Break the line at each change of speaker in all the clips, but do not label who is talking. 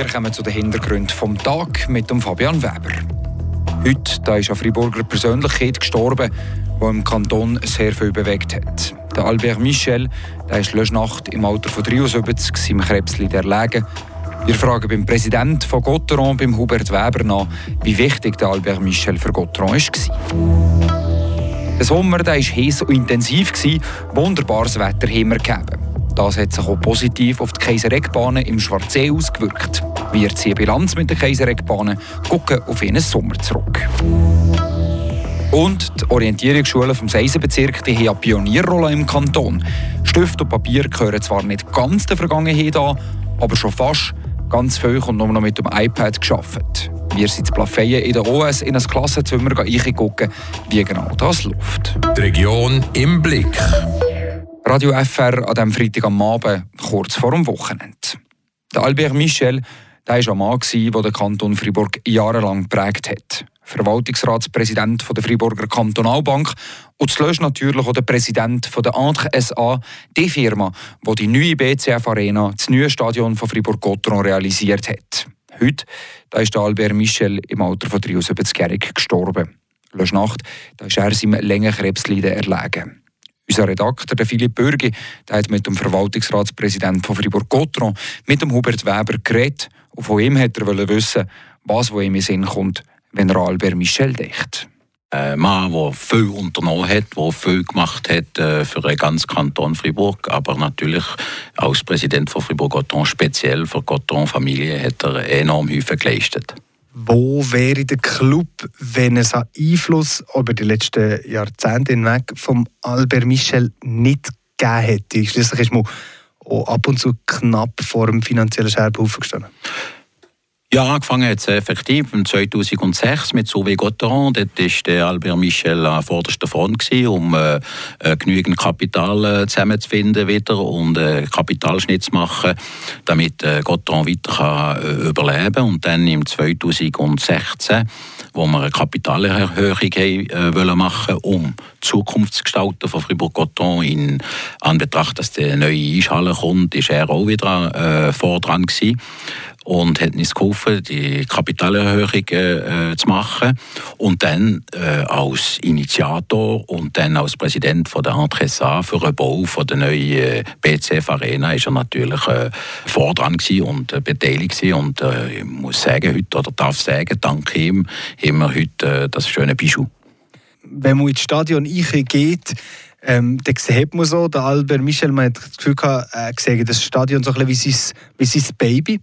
Wir kommen zu den Hintergründen vom Tag mit dem Fabian Weber. Heute da ist eine Friburger Persönlichkeit gestorben, die im Kanton sehr viel bewegt hat. Der Albert Michel der ist letzte Nacht im Alter von 73 seinem Krebslied erlegen. Wir fragen beim Präsidenten von Gotteron, beim Hubert Weber, nach, wie wichtig der Albert Michel für Gotteron war. Der Sommer war heiß und intensiv. Wunderbares Wetter haben wir gegeben. Das hat sich auch positiv auf die Kaisereckbahnen im Schwarzsee ausgewirkt. Wir ziehen Bilanz mit den Kaisereckbahnen, gucken auf ihren Sommer zurück. Und die Orientierungsschule vom Seisenbezirk die haben eine Pionierrolle im Kanton. Stift und Papier gehören zwar nicht ganz der Vergangenheit an, aber schon fast. Ganz viel kommt nur noch mit dem iPad geschafft. Wir sind zu Plafeyen in der OS in ein Klassenzimmer gucken, wie genau das läuft.
Die Region im Blick.
Radio FR an diesem Freitag am Abend, kurz vor dem Wochenende. Der Albert Michel der war ein Mann, der den Kanton Fribourg jahrelang geprägt hat. Verwaltungsratspräsident der Friburger Kantonalbank und zuletzt natürlich auch der Präsident der Entre SA, die Firma, die die neue BCF Arena, das neue Stadion von Fribourg-Gotteron realisiert hat. Heute da ist Albert Michel im Alter von 73-jährig gestorben. Letzte Nacht da ist er seinem Längenkrebsleiden erlegen. Unser Redakteur der Philipp Bürgi hat mit dem Verwaltungsratspräsidenten von Fribourg-Gotteron, mit dem Hubert Weber, geredet und von ihm hat er wissen, was wo ihm in Sinn kommt, wenn er Albert Michel denkt.
Ein Mann, der viel unternommen hat, der viel gemacht hat äh, für den ganzen Kanton Fribourg, aber natürlich als Präsident von Fribourg-Gotteron speziell für die Gotteron-Familie hat er enorm viel geleistet.
Wo wäre der Club, wenn es einen Einfluss über die letzten Jahrzehnte hinweg vom Albert Michel nicht gegeben hätte? Schließlich ist man ab und zu knapp vor dem finanziellen Scherbenhaufen gestanden.
Ja, angefangen hat es effektiv im 2006 mit Sauvé Gotteron. Dort war der Albert Michel an vorderster Front, gewesen, um äh, äh, genügend Kapital äh, zusammenzufinden wieder und äh, Kapitalschnitt zu machen, damit äh, Gotteron weiter kann, äh, überleben kann. Und dann im 2016 wo wir eine Kapitalerhöhung äh, wollen machen um die Zukunft zu gestalten von Fribourg-Gotton. In Anbetracht, dass die neue Eishalle kommt, ist er auch wieder äh, vor dran gewesen und hat uns geholfen, die Kapitalerhöhung äh, zu machen. Und dann äh, als Initiator und dann als Präsident von der Entresa für den Bau von der neuen äh, BCF Arena ist er natürlich äh, vor dran und äh, beteiligt. Und äh, ich muss sagen, heute, oder darf sagen, dank ihm haben wir heute äh, das schöne Bijou.
Wenn man ins Stadion geht, ähm, dann sieht man so, der Albert Michel, man hat das Gefühl gehabt, äh, das Stadion so ein bisschen wie sein, wie sein Baby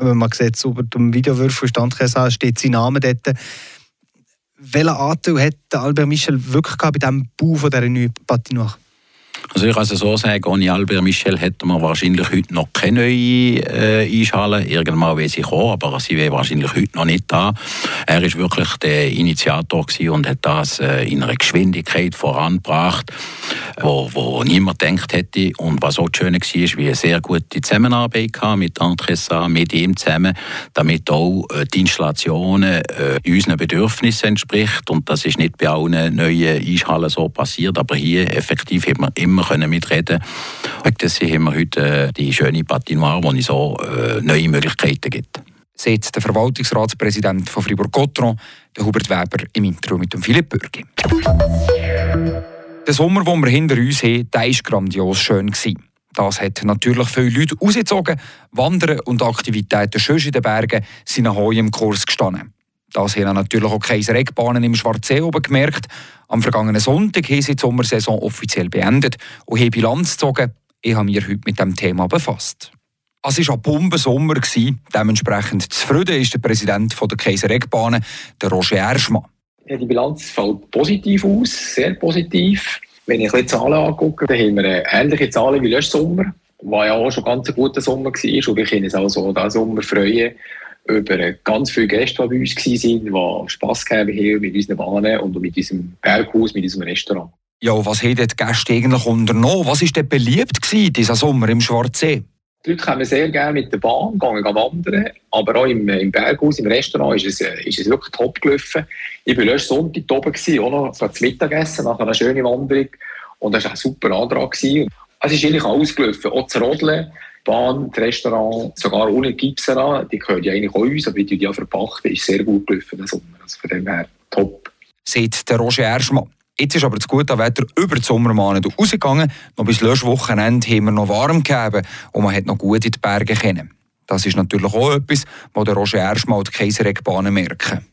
man sieht über dem Videowürfel Standkäse steht sein Name dort. Welchen Anteil hat Albert Michel wirklich bei diesem Bau von dieser neuen Patinoire?
Also ich kann es so sagen, ohne Albert Michel hätten wir wahrscheinlich heute noch keine neue äh, Eishalle. Irgendwann will sie kommen, aber sie wäre wahrscheinlich heute noch nicht da. Er war wirklich der Initiator und hat das äh, in einer Geschwindigkeit vorangebracht, wo, wo niemand gedacht hätte. Und was auch schön war, ist, wie eine sehr gute Zusammenarbeit mit Antressa, mit ihm zusammen, damit auch äh, die Installationen äh, unseren Bedürfnissen entspricht. Und das ist nicht bei allen neuen Eishallen so passiert, aber hier effektiv hat man immer können mitreden können. Deswegen haben wir heute äh, die schöne Patinoire, wo es so äh, neue Möglichkeiten gibt.
Sagt der Verwaltungsratspräsident von Fribourg-Gotteron, Hubert Weber, im Interview mit Philipp Bürgi. Der Sommer, den wir hinter uns haben, der war grandios schön. Das hat natürlich viele Leute rausgezogen. Wandern und Aktivitäten schön in den Bergen sind hoch im Kurs gestanden. Das haben natürlich auch Kaiser Eckbahnen im Schwarzsee oben gemerkt. Am vergangenen Sonntag haben sie die Sommersaison offiziell beendet und haben Bilanz gezogen. Ich habe mich heute mit dem Thema befasst. Es war ein Bombensommer. Dementsprechend zufrieden ist der Präsident der Kaiser Eckbahnen, der Roger Erschmann.
Ja, die Bilanz fällt positiv aus, sehr positiv. Wenn ich die Zahlen angucke, dann haben wir ähnliche Zahlen wie letzten Sommer, was ja auch schon ganz ein guter Sommer war. Und wir können uns also diesen Sommer freuen über ganz viele Gäste, die bei uns waren, die Spass gegeben haben mit unseren Bahnen und mit unserem Berghaus, mit unserem Restaurant.
Ja, was haben die Gäste eigentlich unternommen? Was war denn beliebt gewesen, dieser Sommer im Schwarzsee?
Die Leute kommen sehr gerne mit der Bahn, gehen wandern, aber auch im, im Berghaus, im Restaurant ist es, ist es wirklich top gelaufen. Ich war letzten Sonntag oben, gewesen, auch noch zum Mittagessen, nach einer schönen Wanderung und das war ein super Antrag. Gewesen. Es ist eigentlich alles gelaufen, auch zu Rodeln Bahn, das Restaurant, sogar ohne Gipsera, die gehört ja eigentlich auch uns, aber die ja verpachten, ist sehr gut gelaufen den Sommer. Also von dem her top.
Seit der Roger Erschmann. Jetzt ist aber das gute Wetter über die Sommermonate rausgegangen. Noch bis Löschwochenende haben wir noch warm gegeben und man hat noch gut in die Berge können. Das ist natürlich auch etwas, was der Roger Erschmann und die Kaiseregbahnen merken.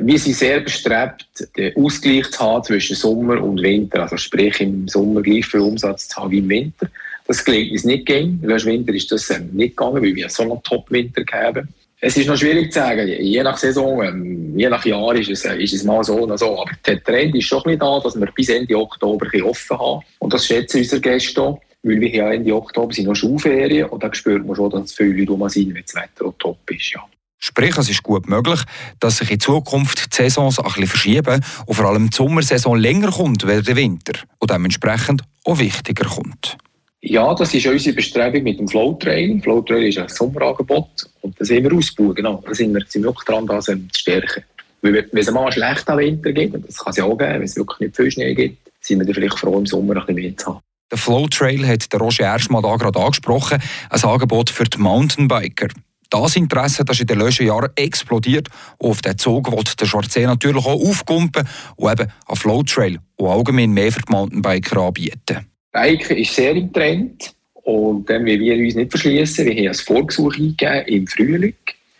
Wir sind sehr bestrebt, den Ausgleich zu haben zwischen Sommer und Winter. Also sprich, im Sommer gleich viel Umsatz zu haben wie im Winter. Das gelingt uns nicht gegen. Im Winter ist das ähm, nicht gegangen, weil wir so einen Top-Winter haben. Es ist noch schwierig zu sagen. Je nach Saison, ähm, je nach Jahr ist es, ist es mal so oder so. Aber der Trend ist schon da, dass wir bis Ende Oktober offen haben. Und das schätzen unsere Gäste auch. Weil wir ja Ende Oktober sind noch Schulferien und da spürt man schon, dass viele Leute rum sind, wenn das Wetter top ist. Ja.
Sprich, es ist gut möglich, dass sich in Zukunft die Saisons ein bisschen verschieben und vor allem die Sommersaison länger kommt als der Winter und dementsprechend auch wichtiger kommt.
Ja, das ist unsere Bestrebung mit dem Flowtrail. Flowtrail ist ein Sommerangebot und das wir ausbauen. Genau. Da sind wir, wirklich dran, das zu stärken. Weil, wenn es mal einen schlechten Winter gibt, und das kann es ja auch geben, wenn es wirklich nicht viel Schnee gibt, sind wir dann vielleicht froh, im Sommer ein bisschen mehr zu haben.
Der Flowtrail hat der Roger Erschmann da gerade angesprochen, ein Angebot für die Mountainbiker. Das Interesse das ist in den letzten Jahren explodiert und auf diesen Zug will der Schwarzsee natürlich auch aufkumpen und eben einen Flowtrail und allgemein mehr für die Mountainbiker anbieten.
Biken ist sehr im Trend und dann will wir uns nicht verschließen. Wir haben ein Vorgesuch eingegeben im Frühling.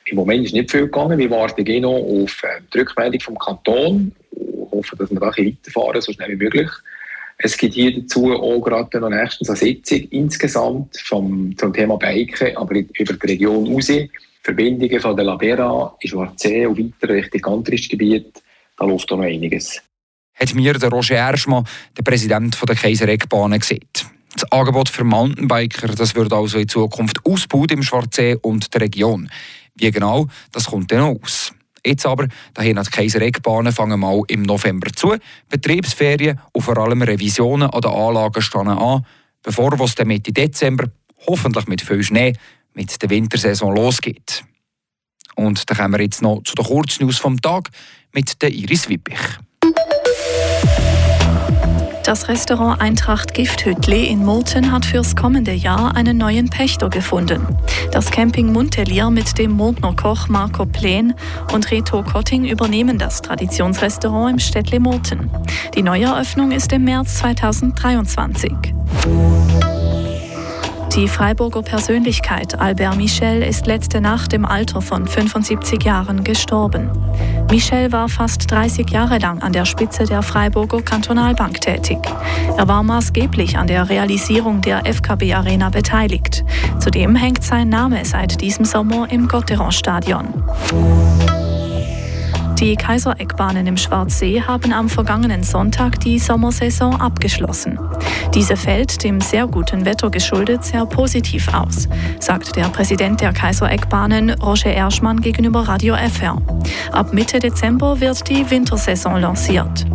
Im Moment ist nicht viel gegangen. Wir warten genau auf äh, die Rückmeldung vom Kanton und hoffen, dass wir da weiterfahren, so schnell wie möglich. Es gibt hier dazu auch gerade noch nächstens eine Sitzung insgesamt vom, zum Thema Biken, aber über die Region raus. Verbindungen von der Labera Schwarzsee und weiter Richtung Gantrischgebiet, da läuft auch noch einiges.
Hat mir der Roger Erschmann, der Präsident der Kaiser-Eckbahnen, gesagt. Das Angebot für Mountainbiker das wird also in Zukunft ausgebaut im Schwarzsee und der Region. Wie genau, das kommt dann aus. Jetzt aber, daher die Kaiser-Eckbahnen fangen mal im November zu. Betriebsferien und vor allem Revisionen an den Anlagen stehen an, bevor es dann Mitte Dezember, hoffentlich mit viel Schnee, mit der Wintersaison losgeht. Und dann kommen wir jetzt noch zu den Kurznews vom Tag mit der Iris Wippich.
Das Restaurant Eintracht Gifthütli in Murten hat fürs kommende Jahr einen neuen Pächter gefunden. Das Camping Muntelier mit dem Murtner Koch Marco Plen und Reto Kotting übernehmen das Traditionsrestaurant im Städtle Murten. Die Neueröffnung ist im März 2023. Die Freiburger Persönlichkeit Albert Michel ist letzte Nacht im Alter von 75 Jahren gestorben. Michel war fast 30 Jahre lang an der Spitze der Freiburger Kantonalbank tätig. Er war maßgeblich an der Realisierung der FKB Arena beteiligt. Zudem hängt sein Name seit diesem Sommer im Gotteron-Stadion. Die Kaisereckbahnen im Schwarzsee haben am vergangenen Sonntag die Sommersaison abgeschlossen. Diese fällt dem sehr guten Wetter geschuldet sehr positiv aus, sagt der Präsident der Kaisereckbahnen Roger Erschmann gegenüber Radio FR. Ab Mitte Dezember wird die Wintersaison lanciert.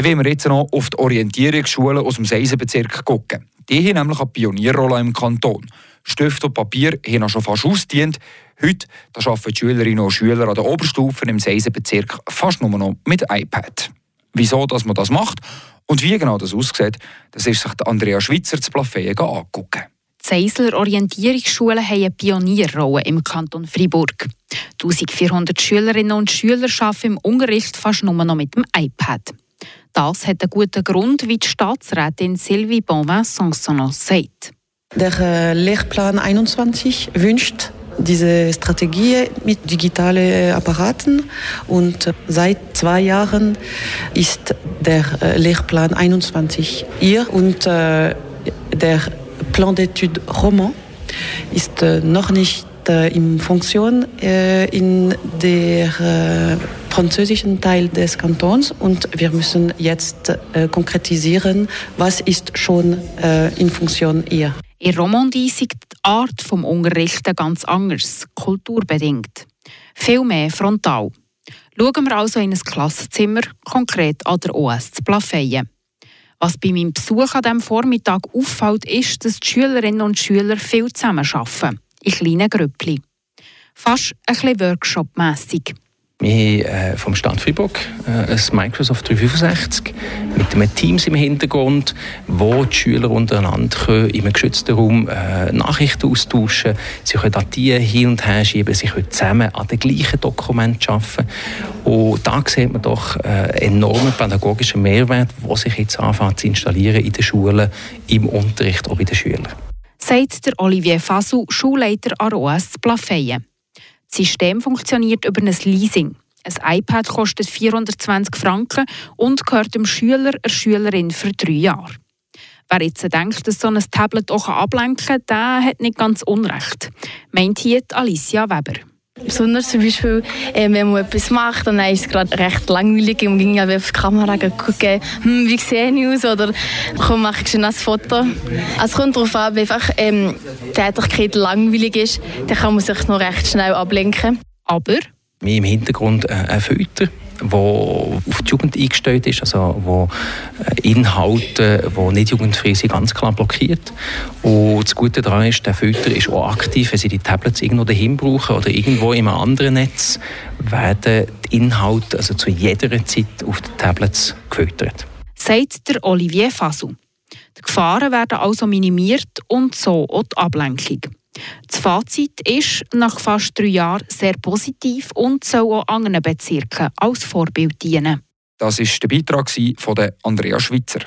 Wollen wir jetzt noch auf die Orientierungsschulen aus dem Seisenbezirk gucken. Die haben nämlich eine Pionierrolle im Kanton. Stift und Papier haben auch schon fast ausgedient. Heute da arbeiten die Schülerinnen und Schüler an der Oberstufe im Seisenbezirk fast nur noch mit iPad. Wieso dass man das macht und wie genau das aussieht, das ist sich Andrea Schwitzer zu Plafeyen angucken.
Die Seisler Orientierungsschulen haben eine Pionierrolle im Kanton Freiburg. 1400 Schülerinnen und Schüler arbeiten im Unterricht fast nur noch mit dem iPad. Das hat einen guten Grund, wie die Staatsrätin Sylvie Bonvin-Sansonon sagt.
Der äh, Lehrplan 21 wünscht diese Strategie mit digitalen Apparaten und seit zwei Jahren ist der äh, Lehrplan 21 hier und äh, der Plan d'études Roman ist noch nicht in Funktion in der französischen Teil des Kantons und wir müssen jetzt konkretisieren, was ist schon in Funktion hier.
In Romandie ist die Art des Unterrichten ganz anders, kulturbedingt. Viel mehr frontal. Schauen wir also in ein Klassenzimmer, konkret an der OS zu Plafeyen. Was bei meinem Besuch an diesem Vormittag auffällt, ist, dass die Schülerinnen und Schüler viel zusammenarbeiten, in kleinen Grüppchen. Fast ein bisschen Workshop-mässig.
Wir haben äh, vom Stadt Freiburg äh, ein Microsoft 365 mit einem Teams im Hintergrund, wo die Schüler untereinander können, in einem geschützten Raum äh, Nachrichten austauschen Sie können Dateien hin und her schieben, sie können zusammen an den gleichen Dokumenten arbeiten. Und da sieht man doch äh, enormen pädagogischen Mehrwert, der sich jetzt anfängt zu installieren in den Schulen, im Unterricht, auch bei den Schülern.
Sagt der Olivier Fasu, Schulleiter an OS Plafeyen. Das System funktioniert über ein Leasing. Ein iPad kostet 420 Franken und gehört dem Schüler oder Schülerin für drei Jahre. Wer jetzt denkt, dass so ein Tablet auch ablenken kann, der hat nicht ganz unrecht, meint hier Alicia Weber.
Besonders zum Beispiel, äh, wenn man etwas macht und dann ist es gerade recht langweilig und man ging auf die Kamera gucken, hm, wie sehe ich aus oder komm, mache ich schon ein Foto. Also es kommt darauf an, wenn einfach ähm, die Tätigkeit langweilig ist, dann kann man sich noch recht schnell ablenken.
Aber?
Wir im Hintergrund äh, ein Filter wo auf die Jugend eingestellt ist, also wo äh, Inhalte, die nicht jugendfrei sind, ganz klar blockiert. Und das Gute daran ist, der Filter ist auch aktiv, wenn Sie die Tablets irgendwo dahin brauchen oder irgendwo in einem anderen Netz, werden die Inhalte also zu jeder Zeit auf den Tablets gefiltert.
Sagt der Olivier Fasu. Die Gefahren werden also minimiert und so auch die Ablenkung. Das Fazit ist nach fast drei Jahren sehr positiv und soll auch anderen Bezirken als Vorbild dienen.
Das ist der Beitrag von Andrea Schwitzer.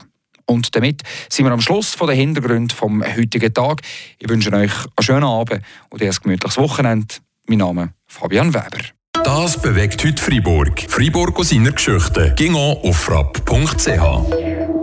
Und damit sind wir am Schluss von den Hintergründen vom heutigen Tag. Ich wünsche euch einen schönen Abend und ein gemütliches Wochenende. Mein Name ist Fabian Weber.
Das bewegt heute Freiburg. Freiburg aus seiner Geschichte. Ging auf frapp.ch.